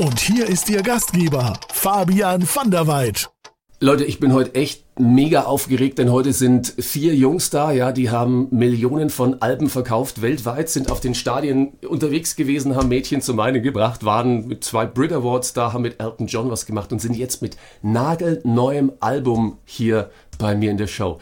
Und hier ist Ihr Gastgeber, Fabian van der Weid. Leute, ich bin heute echt mega aufgeregt, denn heute sind vier Jungs da, ja, die haben Millionen von Alben verkauft weltweit, sind auf den Stadien unterwegs gewesen, haben Mädchen zum Weinen gebracht, waren mit zwei Brit Awards da, haben mit Elton John was gemacht und sind jetzt mit nagelneuem Album hier bei mir in der Show.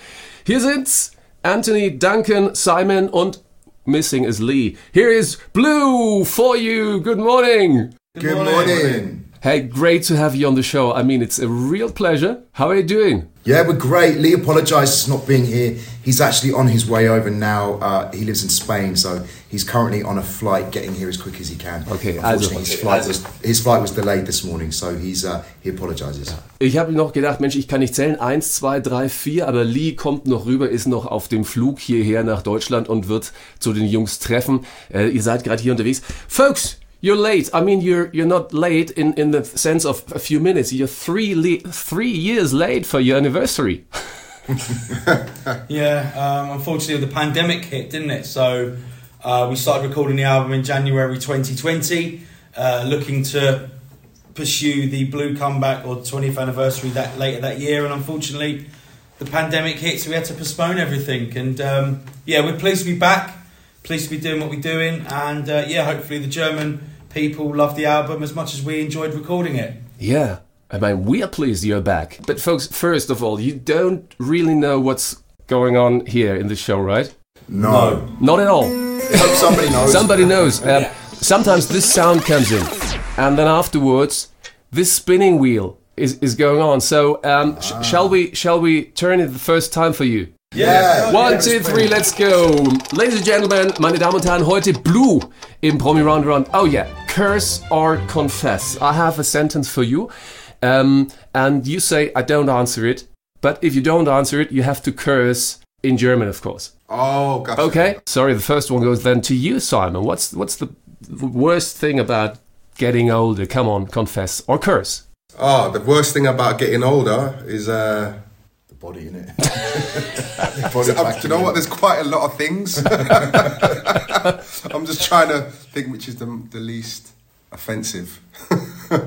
Hier sind's Anthony, Duncan, Simon und Missing is Lee. Here is Blue for you. Good morning. Good morning. Hey, great to have you on the show. I mean, it's a real pleasure. How are you doing? Yeah, we're great. Lee apologises for not being here. He's actually on his way over now. Uh, he lives in Spain, so he's currently on a flight getting here as quick as he can. Okay, Unfortunately, also- his flight was his flight was delayed this morning, so he's uh, he apologises. Ich habe noch gedacht, Mensch, ich kann nicht zählen. Eins, zwei, drei, vier, aber Lee kommt noch rüber, ist noch auf dem Flug hierher nach Deutschland und wird zu den Jungs treffen. Äh, ihr seid gerade hier unterwegs. Folks, you're late. I mean, you're you're not late in, in the sense of a few minutes. You're three le three years late for your anniversary. Yeah, um, unfortunately, the pandemic hit, didn't it? So uh, we started recording the album in January 2020, uh, looking to pursue the Blue comeback or 20th anniversary that later that year, and unfortunately, the pandemic hit, so we had to postpone everything. And um, yeah, we're pleased to be back, pleased to be doing what we're doing, and uh, yeah, hopefully the German people love the album as much as we enjoyed recording it. Yeah. I mean, we are pleased you're back. But folks, first of all, you don't really know what's going on here in the show, right? No, Not at all. Hope somebody knows. Somebody knows. Um, sometimes this sound comes in, and then afterwards, this spinning wheel is, is going on. So, um, sh- shall we shall we turn it the first time for you? Yeah. One, two, three, let's go. Ladies and gentlemen, meine Damen und Herren, heute Blue im Promi Round Round. Oh yeah, curse or confess. I have a sentence for you, um, and you say I don't answer it. But if you don't answer it, you have to curse in German, of course. Oh, gotcha. Okay. Sorry, the first one goes then to you, Simon. What's what's the worst thing about getting older? Come on, confess or curse. Oh, the worst thing about getting older is, uh, the body in it. the body uh, do you know what? There's quite a lot of things. I'm just trying to think which is the, the least offensive.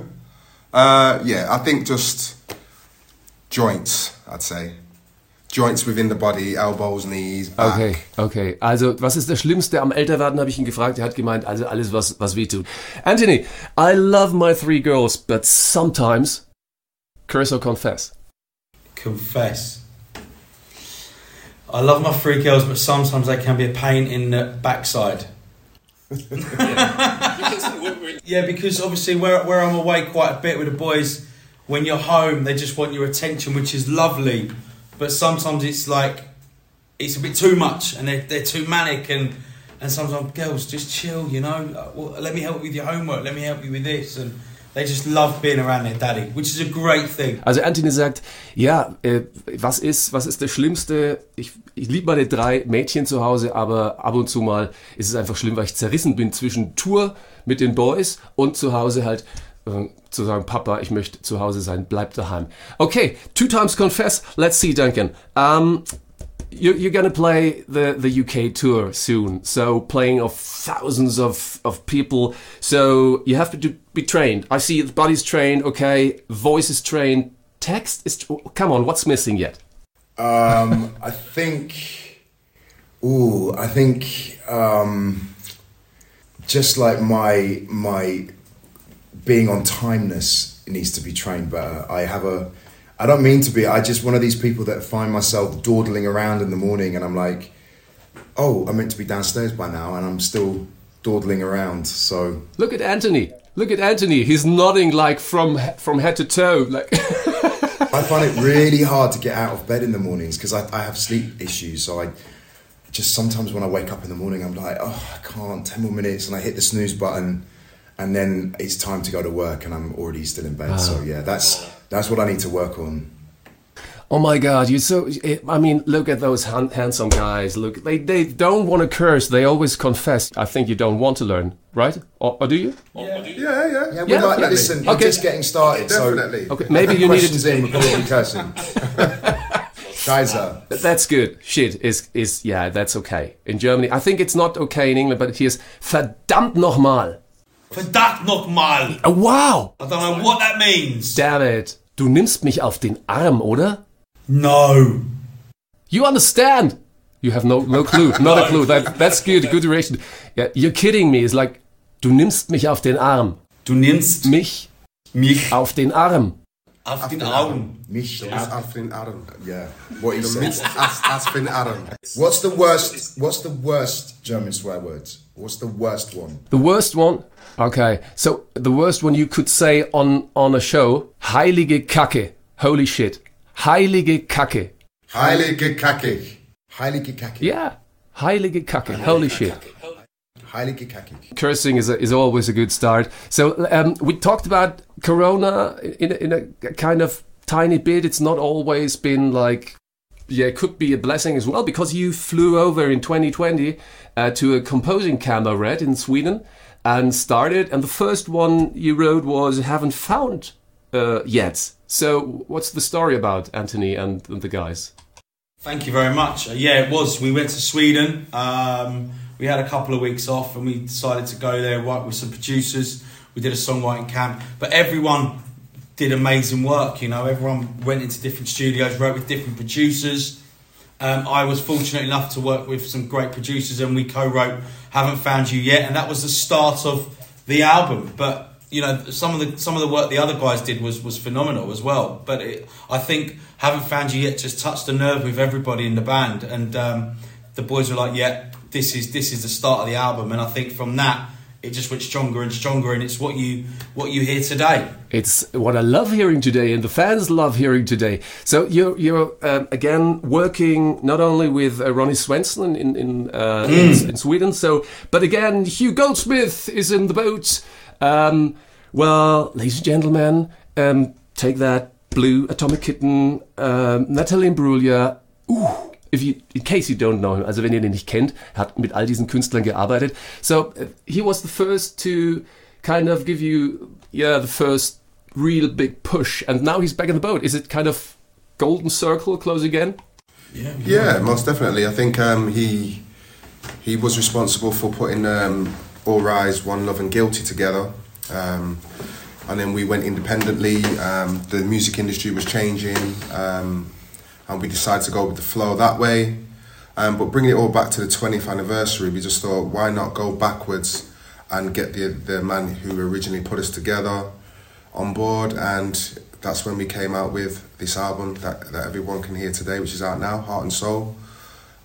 uh, yeah, I think just joints, I'd say. Joints within the body, elbows, knees, back. Okay, okay. Also, was ist das Schlimmste am Älterwerden, habe ich ihn gefragt. Er hat gemeint, also alles, was, was weh tut. Anthony, I love my three girls, but sometimes curse or confess. Confess. I love my three girls, but sometimes they can be a pain in the backside. yeah, because obviously where, where I'm away quite a bit with the boys, when you're home, they just want your attention, which is lovely. But sometimes it's like it's a bit too much, and they're, they're too manic, and and sometimes girls just chill, you know. Let me help you with your homework. Let me help you with this, and they just love being around their daddy, which is a great thing. Also Anthony sagt, ja, äh, was ist, was ist das Schlimmste? Ich, ich liebe meine drei Mädchen zu Hause, aber ab und zu mal ist es einfach schlimm, weil ich zerrissen bin zwischen Tour mit den Boys und zu Hause halt äh, zu sagen, Papa, ich möchte zu Hause sein, bleib daheim. Okay, two times confess. Let's see, Duncan. Um, you, you're gonna play the, the UK tour soon, so playing of thousands of, of people. So you have to do, be trained. I see the body's trained, okay, voice is trained, text is. Come on, what's missing yet? Um, I think. Ooh, I think um, just like my my being on timeness needs to be trained better. I have a. I don't mean to be. I just one of these people that find myself dawdling around in the morning, and I'm like, oh, I'm meant to be downstairs by now, and I'm still dawdling around. So Look at Anthony. Look at Anthony. He's nodding like from from head to toe. Like I find it really hard to get out of bed in the mornings because I, I have sleep issues. So I just sometimes when I wake up in the morning, I'm like, oh, I can't. Ten more minutes, and I hit the snooze button, and then it's time to go to work, and I'm already still in bed. Ah. So yeah, that's that's what I need to work on. Oh my God, you're so. I mean, look at those han- handsome guys. Look, they, they don't want to curse. They always confess. I think you don't want to learn, right? Or, or do you? Yeah, yeah. Yeah, we're Yeah, like, definitely. listen, we're Okay. just getting started. Definitely. So Okay, maybe you needed. questions in, we're probably cursing. Kaiser. That's good. Shit is is yeah, that's okay. In Germany, I think it's not okay in England, but here's verdammt nochmal. Verdammt nochmal. Oh, wow, I don't know what that means. damn it. Du nimmst mich auf den Arm, oder? No. You understand? You have no no clue, not a clue. That that's good, good direction. Yeah, you're kidding me. It's like du nimmst mich auf den Arm. Du nimmst Mich mich auf den Arm. auf den Arm. Mich. Asfin Adam. Yeah, what The said. Mitz As- Asfin Adam. What's the worst? What's the worst German swear words? What's the worst one? The worst one. Okay, so the worst one you could say on on a show. Heilige Kacke. Holy shit. Heilige Kacke. Heilige Kacke. Heilige Kacke. Yeah. Heilige Kacke. Holy shit. Heilige Kacke. Cursing is, a, is always a good start. So um, we talked about Corona in a, in a kind of tiny bit. It's not always been like, yeah, could be a blessing as well because you flew over in 2020 uh, to a composing camp I read in Sweden and started. And the first one you wrote was "Haven't Found uh, Yet." So what's the story about Anthony and, and the guys? Thank you very much. Uh, yeah, it was. We went to Sweden. Um, we had a couple of weeks off and we decided to go there, work with some producers. We did a songwriting camp. But everyone did amazing work, you know. Everyone went into different studios, wrote with different producers. Um, I was fortunate enough to work with some great producers and we co wrote Haven't Found You Yet. And that was the start of the album. But you know some of the some of the work the other guys did was was phenomenal as well. But it, I think haven't found you yet just touched a nerve with everybody in the band, and um, the boys were like, "Yeah, this is this is the start of the album." And I think from that it just went stronger and stronger, and it's what you what you hear today. It's what I love hearing today, and the fans love hearing today. So you're you're um, again working not only with uh, Ronnie Svensson in in, uh, in in Sweden, so but again Hugh Goldsmith is in the boat. Um, well, ladies and gentlemen, um, take that blue atomic kitten, um, Natalie Imbruglia. Uh, if you, in case you don't know him, also wenn ihr den nicht kennt, er hat mit all diesen Künstlern gearbeitet. So he was the first to kind of give you, yeah, the first real big push, and now he's back in the boat. Is it kind of golden circle close again? Yeah, Yeah, most definitely. I think um, he he was responsible for putting um, All Rise, One Love, and Guilty together. Um, and then we went independently. Um, the music industry was changing, um, and we decided to go with the flow that way. Um, but bringing it all back to the 20th anniversary, we just thought, why not go backwards and get the the man who originally put us together on board? And that's when we came out with this album that, that everyone can hear today, which is out now, Heart and Soul.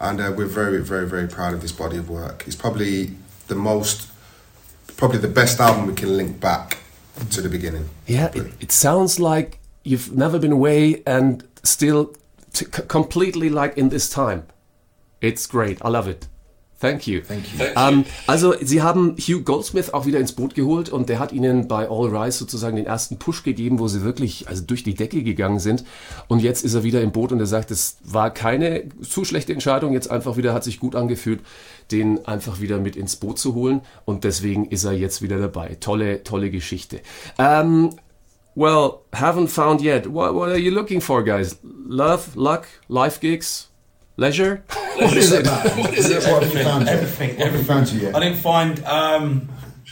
And uh, we're very, very, very proud of this body of work. It's probably the most, probably the best album we can link back to the beginning. Yeah, it, it sounds like you've never been away and still completely like in this time. It's great. I love it. Thank you. Thank you. Ähm, also, Sie haben Hugh Goldsmith auch wieder ins Boot geholt und der hat Ihnen bei All Rise sozusagen den ersten Push gegeben, wo Sie wirklich also durch die Decke gegangen sind. Und jetzt ist er wieder im Boot und er sagt, es war keine zu schlechte Entscheidung, jetzt einfach wieder, hat sich gut angefühlt, den einfach wieder mit ins Boot zu holen. Und deswegen ist er jetzt wieder dabei. Tolle, tolle Geschichte. Ähm, well, haven't found yet. What, what are you looking for, guys? Love, luck, life gigs, leisure? what is it? What is it? What have you found? yet? Everything, What have you found you I didn't find. Um,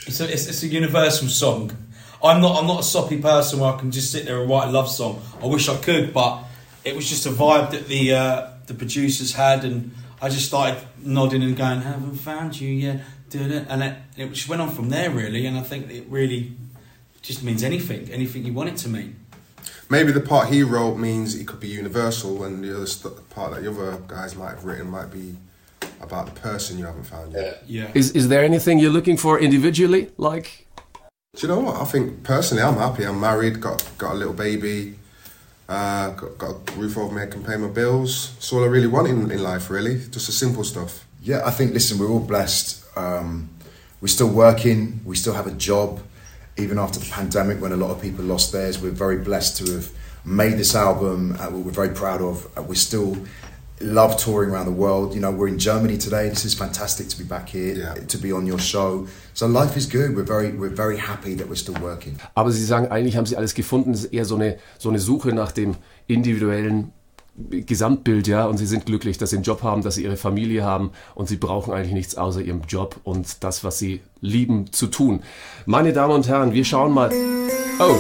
it's, a, it's, it's a universal song. I'm not. I'm not a soppy person where I can just sit there and write a love song. I wish I could, but it was just a vibe that the uh, the producers had, and I just started nodding and going, "Haven't found you yet," Da-da. and it, it just went on from there really. And I think it really just means anything, anything you want it to mean. Maybe the part he wrote means it could be universal, and the other st- part that the other guys might have written might be about the person you haven't found yet. Yeah. Is is there anything you're looking for individually? Like, Do you know what? I think personally, I'm happy. I'm married, got got a little baby, uh, got, got a roof over my head, can pay my bills. That's all I really want in, in life, really. Just the simple stuff. Yeah, I think. Listen, we're all blessed. Um, we're still working. We still have a job, even after the pandemic when a lot of people lost theirs. We're very blessed to have made this album. Uh, we're very proud of. Uh, we're still love touring around the world. You know, we're in Germany today. This is fantastic to be back here, Yeah. to be on your show. So life is good. We're very, we're very happy that we're still working. Aber Sie sagen, eigentlich haben Sie alles gefunden. Es ist eher so eine, so eine Suche nach dem individuellen Gesamtbild, ja. Und Sie sind glücklich, dass Sie einen Job haben, dass Sie Ihre Familie haben und Sie brauchen eigentlich nichts außer Ihrem Job und das, was Sie lieben zu tun. Meine Damen und Herren, wir schauen mal. Oh.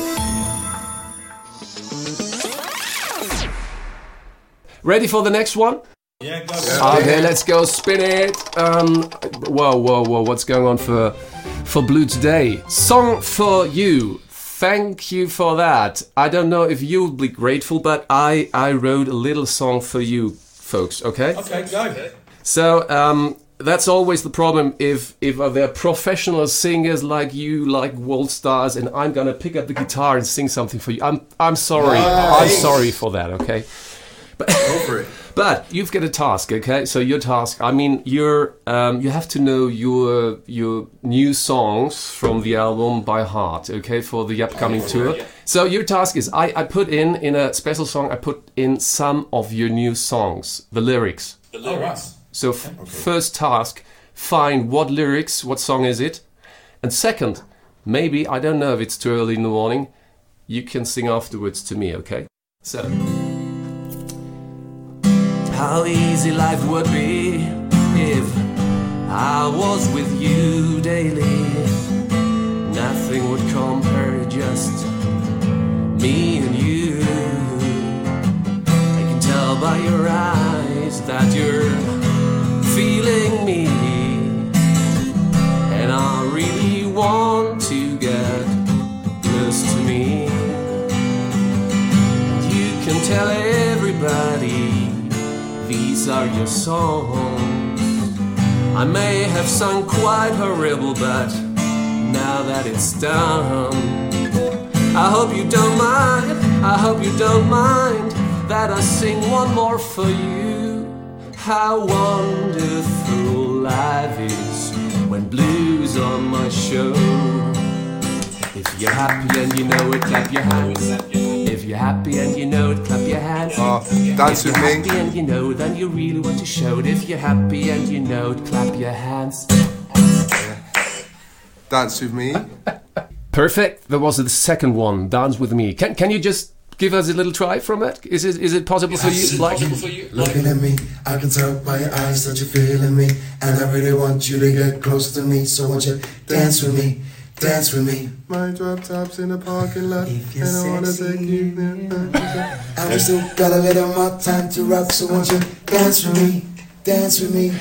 Ready for the next one? Yeah, go. Okay, let's go spin it. Um, whoa, whoa, whoa! What's going on for for Blue today? Song for you. Thank you for that. I don't know if you'll be grateful, but I I wrote a little song for you, folks. Okay. Okay, go. So um, that's always the problem if if they're professional singers like you, like world stars, and I'm gonna pick up the guitar and sing something for you. I'm I'm sorry. I'm sorry for that. Okay. Go for it. But you've got a task, okay? So your task, I mean, you're um, you have to know your your new songs from the album by heart, okay, for the upcoming tour. So your task is, I, I put in in a special song, I put in some of your new songs, the lyrics. All right. So f- first task, find what lyrics, what song is it, and second, maybe I don't know if it's too early in the morning, you can sing afterwards to me, okay? So. How easy life would be if I was with you daily. Nothing would compare, just me and you. I can tell by your eyes that you're feeling me. And I really want to get close to me. You can tell everybody these are your songs. I may have sung quite horrible, but now that it's done, I hope you don't mind. I hope you don't mind that I sing one more for you. How wonderful life is when blues on my show. If you're happy and you know it, clap your hands. If you're happy and you know it, clap your hands. Oh, dance if with you're me. happy and you know, then you really want to show it. If you're happy and you know it, clap your hands. Dance with me. Perfect. That was the second one. Dance with me. Can can you just give us a little try from it? Is it is it possible for you? Like Looking at me, I can tell by your eyes that you're feeling me, and I really want you to get close to me. So won't you dance with me, dance with me? My drop tops in the parking lot. If you're and I wanna sexy. take you there. And we still got a little more time to rock. So won't you dance with me, dance with me?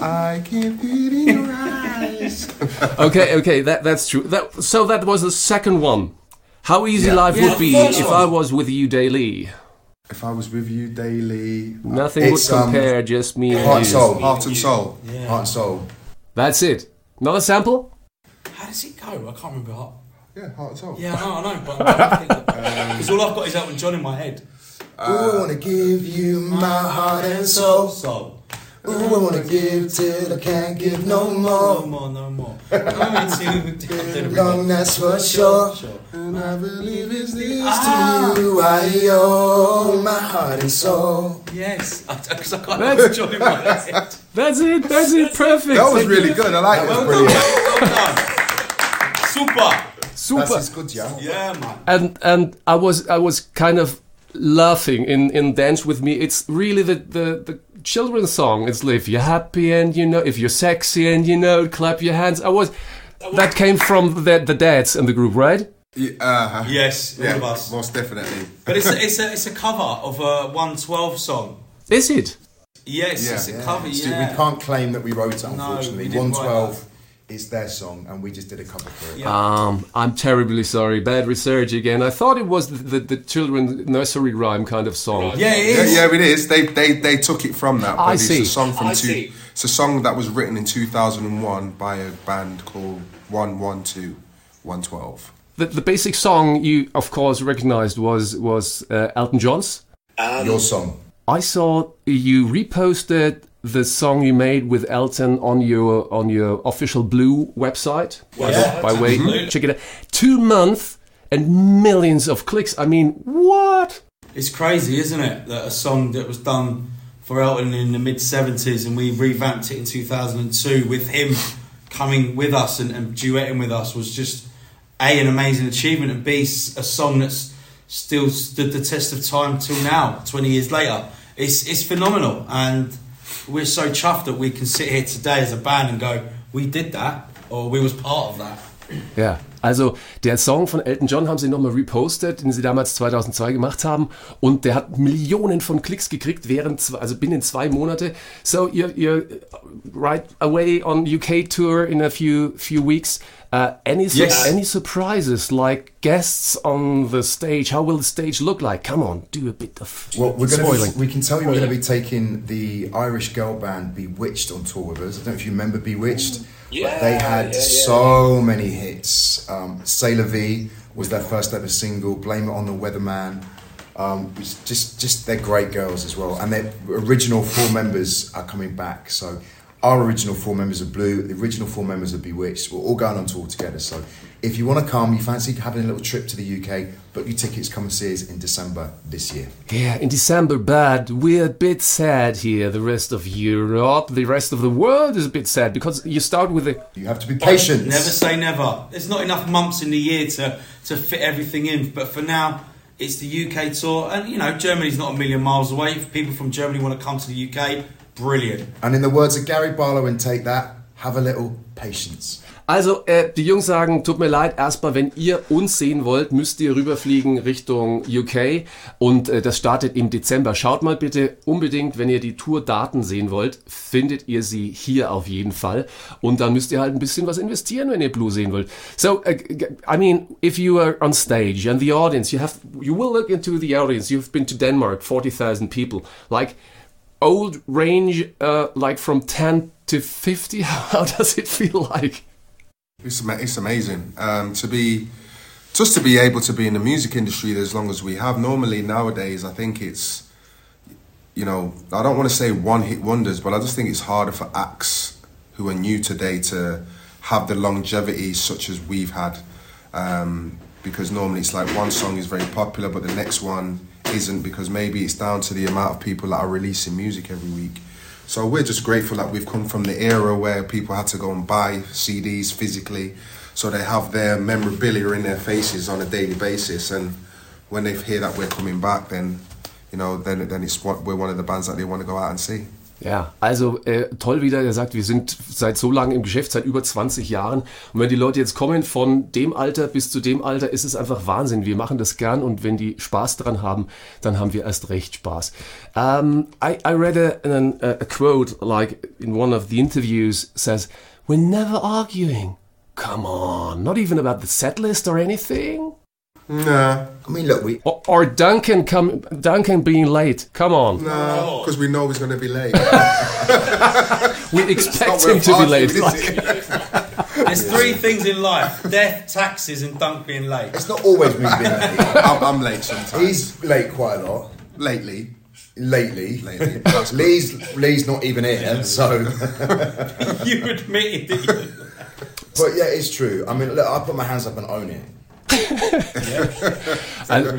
I can feel it in your eyes. okay, okay, that that's true. That so that was the second one. How easy life Yeah, would be first if one. I was with you daily. If I was with you daily, Nothing It's, would um, compare, just me and Heart you. and soul, heart and soul. yeah. heart and soul. That's it. Another sample? How does it go? I can't remember. how- Yeah, heart and soul. Yeah, I know, I know, but because all I've got is Elton John in my head. Ooh, I wanna give you my heart and soul. So, Ooh, I wanna give till I can't give no more. no more. more, no more. I'm into Long that's for sure. Sure. And I believe it's this. Ah. To you I owe my heart and soul. Yes, because I can't That's- John in my head. That's it, that's it, perfect. That was really good. I like Well it. done. Well done. Super. Super. That's good, yeah. Yeah, man. and and I was I was kind of laughing in in dance with me. It's really the the the children's song. It's if you're happy and you know if you're sexy and you know clap your hands. I was that came from the the dads in the group, right? Yeah, uh, Yes, all yeah, of us. most definitely. But it's a, it's a it's a cover of a 112 song. Is it? Yes, Yeah. it's a Yeah. cover. Yeah. we can't claim that we wrote it, unfortunately. didn't 112 is their song, and we just did a cover for it. Yeah. Um, I'm terribly sorry. Bad research again. I thought it was the the, the children's nursery rhyme kind of song. Yeah, it Yeah, yeah, it is. They they they took it from that. I but see. It's a song from I two. see. It's a song that was written in 2001 by a band called 112, 112. The, the basic song you of course recognized was was uh, Elton John's. Your song. I saw you reposted the song you made with Elton on your on your official Blue website. By, Yeah, the, by way, absolutely. check it out. Two months and millions of clicks. I mean, what? It's crazy, isn't it? That a song that was done for Elton in the mid 70s and we revamped it in 2002 with him coming with us and, and duetting with us was just A, an amazing achievement, and B, a song that's still stood the test of time till now, 20 years later. It's, it's phenomenal. And we're so chuffed that we can sit here today as a band and go, we did that, or we was part of that. Ja, also der Song von Elton John haben sie nochmal repostet, den sie damals 2002 gemacht haben und der hat Millionen von Klicks gekriegt während, zwei- also binnen zwei Monate. So you're, you're right away on UK tour in a few few weeks. Uh, any su- Yes. any surprises like guests on the stage? How will the stage look like? Come on, do a bit of Well, we're spoiling. to. We can tell you we're going to be taking the Irish girl band Bewitched on tour with us. I don't know if you remember Bewitched. Yeah, they had yeah, yeah, so many hits. Um, C'est la Vie was their first ever single. Blame It on the Weatherman. Um, just, just they're great girls as well, and their original four members are coming back. So, our original four members of Blue, the original four members of B*Witched, we're all going on tour together. So, if you want to come, you fancy having a little trip to the UK, book your tickets, come and see us in December this year. Yeah, in December, but we're a bit sad here. The rest of Europe, the rest of the world is a bit sad because you start with the You have to be patient. Never say never. There's not enough months in the year to, to fit everything in. But for now, it's the UK tour. And, you know, Germany's not a million miles away. If people from Germany want to come to the UK, brilliant. And in the words of Gary Barlow and Take That, have a little patience. Also, äh, die Jungs sagen, tut mir leid, erstmal, wenn ihr uns sehen wollt, müsst ihr rüberfliegen Richtung UK und äh, das startet im Dezember. Schaut mal bitte unbedingt, wenn ihr die Tourdaten sehen wollt, findet ihr sie hier auf jeden Fall und dann müsst ihr halt ein bisschen was investieren, wenn ihr Blue sehen wollt. So, g- I mean, if you are on stage and the audience, you have, you will look into the audience, you've been to Denmark, 40,000 people, like, old range, uh, like from 10 to 50, how does it feel like? It's, it's amazing um, to be just to be able to be in the music industry as long as we have. Normally nowadays, I think it's you know I don't want to say one hit wonders, but I just think it's harder for acts who are new today to have the longevity such as we've had. Um, because normally it's like one song is very popular, but the next one isn't because maybe it's down to the amount of people that are releasing music every week. So we're just grateful that we've come from the era where people had to go and buy CDs physically, so they have their memorabilia in their faces on a daily basis. And when they hear that we're coming back, then you know, then then it's what we're one of the bands that they want to go out and see. Ja, also äh, toll wieder, er sagt, wir sind seit so lange im Geschäft, seit über 20 Jahren. Und wenn die Leute jetzt kommen von dem Alter bis zu dem Alter, ist es einfach Wahnsinn. Wir machen das gern und wenn die Spaß dran haben, dann haben wir erst recht Spaß. Um, I, I read a, an, a quote like in one of the interviews says, We're never arguing. Come on, not even about the set list or anything. Nah, I mean, look, we Or, or Duncan come, Duncan being late. Come on, nah, because we know he's going to be late. we expect him to be late. Like- There's three things in life death, taxes, and dunk being late. it's not always me being late. I'm, I'm late sometimes. He's late quite a lot lately. lately. Lately. Lee's Lee's not even here, so. you admitted that. But yeah, it's true. I mean, look, I put my hands up and own it. Also,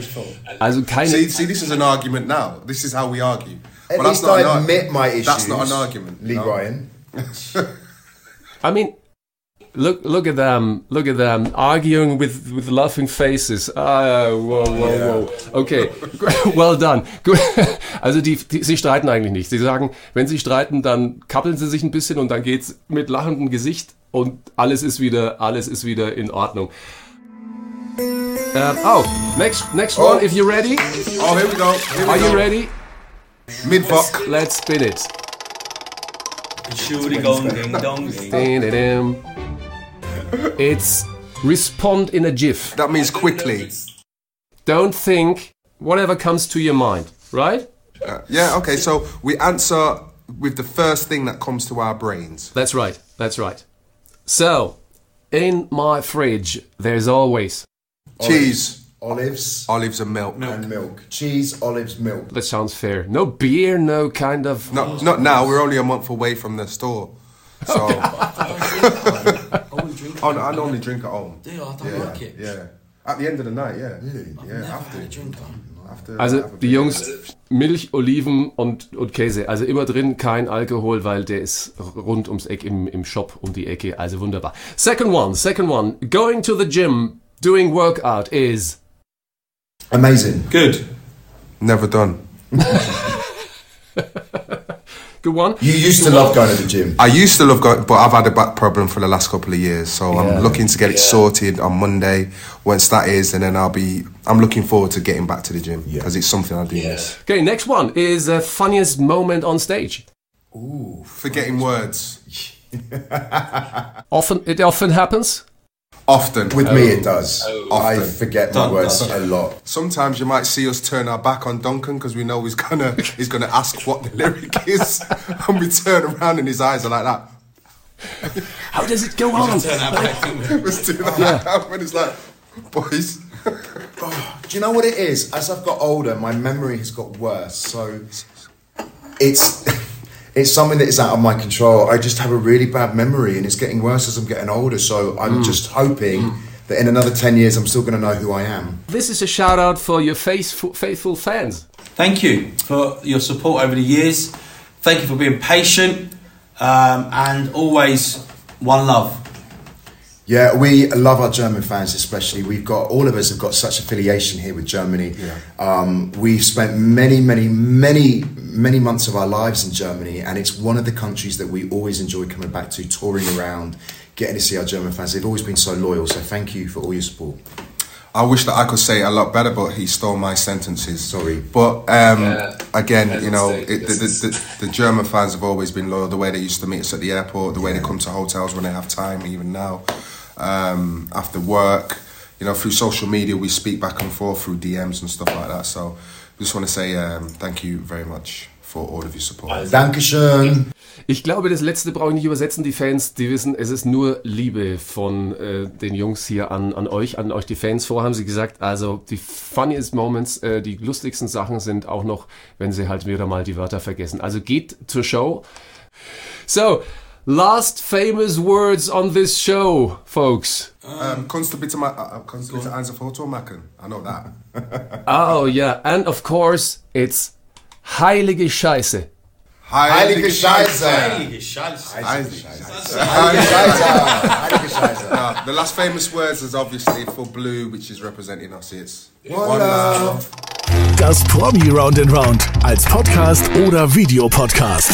also keine. See, see, this is an argument now. This is how we argue. At that's least not I admit my issues. That's not an argument. Lee no. Ryan. I mean, look, look at them, look at them arguing with with laughing faces. Ah, whoa, whoa, whoa. Okay, well done. Also die, die, sie streiten eigentlich nicht. Sie sagen, wenn sie streiten, dann kappeln sie sich ein bisschen und dann geht's mit lachendem Gesicht und alles ist wieder, alles ist wieder in Ordnung. Uh, oh, next, next one. If you're ready, Oh, here we go. Here we are you ready? Mid fuck. Let's spin it. Shooty gong ding dong ding. It's respond in a GIF. That means quickly. Don't think whatever comes to your mind, right? Uh, yeah. Okay. So we answer with the first thing that comes to our brains. That's right. That's right. So, in my fridge, there's always Cheese. olives, Olives and milk. and milk. Cheese, olives, milk. That sounds fair. No beer, no kind of. Not, not now. We're only a month away from the store. So, I wouldn't drink oh, no, I normally drink at home. Do you? I don't yeah, like it. Yeah. At the end of the night, yeah. Really? Yeah, Never after. had a drink on. after Also have a die beer. Jungs, Milch, Oliven und, und Käse. Also immer drin, kein Alkohol, weil der ist rund ums Eck im, im Shop um die Ecke. Also wunderbar. Second one, second one. Going to the gym, doing workout is... Amazing. Good. Never done. Good one. You used to love going to the gym. I used to love going, but I've had a back problem for the last couple of years. So Yeah. I'm looking to get it sorted on Monday. Once that is, and then I'll be. I'm looking forward to getting back to the gym Yeah. because it's something I do miss. Okay, next one is uh, funniest moment on stage. Ooh, forgetting words Often, it often happens. Often. With me, it oh. does. Oh. I Often. forget my Done, words done. a lot. Sometimes you might see us turn our back on Duncan because we know he's gonna he's gonna ask what the lyric is, and we turn around and his eyes are like that. How does it go on? Turn out back. Let's do that. And it's like, boys. Oh, do you know what it is? As I've got older, my memory has got worse. So it's it's something that is out of my control. I just have a really bad memory, and it's getting worse as I'm getting older. So I'm just hoping that in another ten years, I'm still going to know who I am. This is a shout out for your faithful, faithful fans. Thank you for your support over the years. Thank you for being patient um, and always one love. Yeah, we love our German fans, especially. We've got all of us have got such affiliation here with Germany. Um, we've spent many, many, many, many months of our lives in Germany, and it's one of the countries that we always enjoy coming back to, touring around, getting to see our German fans. They've always been so loyal. So thank you for all your support. I wish that I could say it a lot better, but he stole my sentences. Sorry. But um, Yeah. again, As you know, it, the, the, the, the German fans have always been loyal. The way they used to meet us at the airport, the way they come to hotels when they have time, even now, um, after work, you know, through social media, we speak back and forth through DMs and stuff like that. So, I just want to say um, thank you very much for all of your support. Dankeschön. Ich glaube, das letzte brauche ich nicht übersetzen. Die Fans, die wissen, es ist nur Liebe von äh, den Jungs hier an, an euch, an euch die Fans. Vorher haben sie gesagt, also die funniest Moments, äh, die lustigsten Sachen sind auch noch, wenn sie halt wieder mal die Wörter vergessen. Also geht zur Show. So, last famous words on this show, folks. Um, kannst du bitte mal, uh, kannst du bitte eins Foto machen? I know that. Oh yeah, and of course, it's heilige Scheiße. Heilige Scheiße. Heilige Scheiße. Heilige Scheiße. Heilige Scheiße. Heilige Scheiße. The last famous words is obviously for blue, which is representing us. It's One love. Das Promi Round and Round als Podcast oder Videopodcast.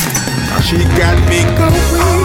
She got me going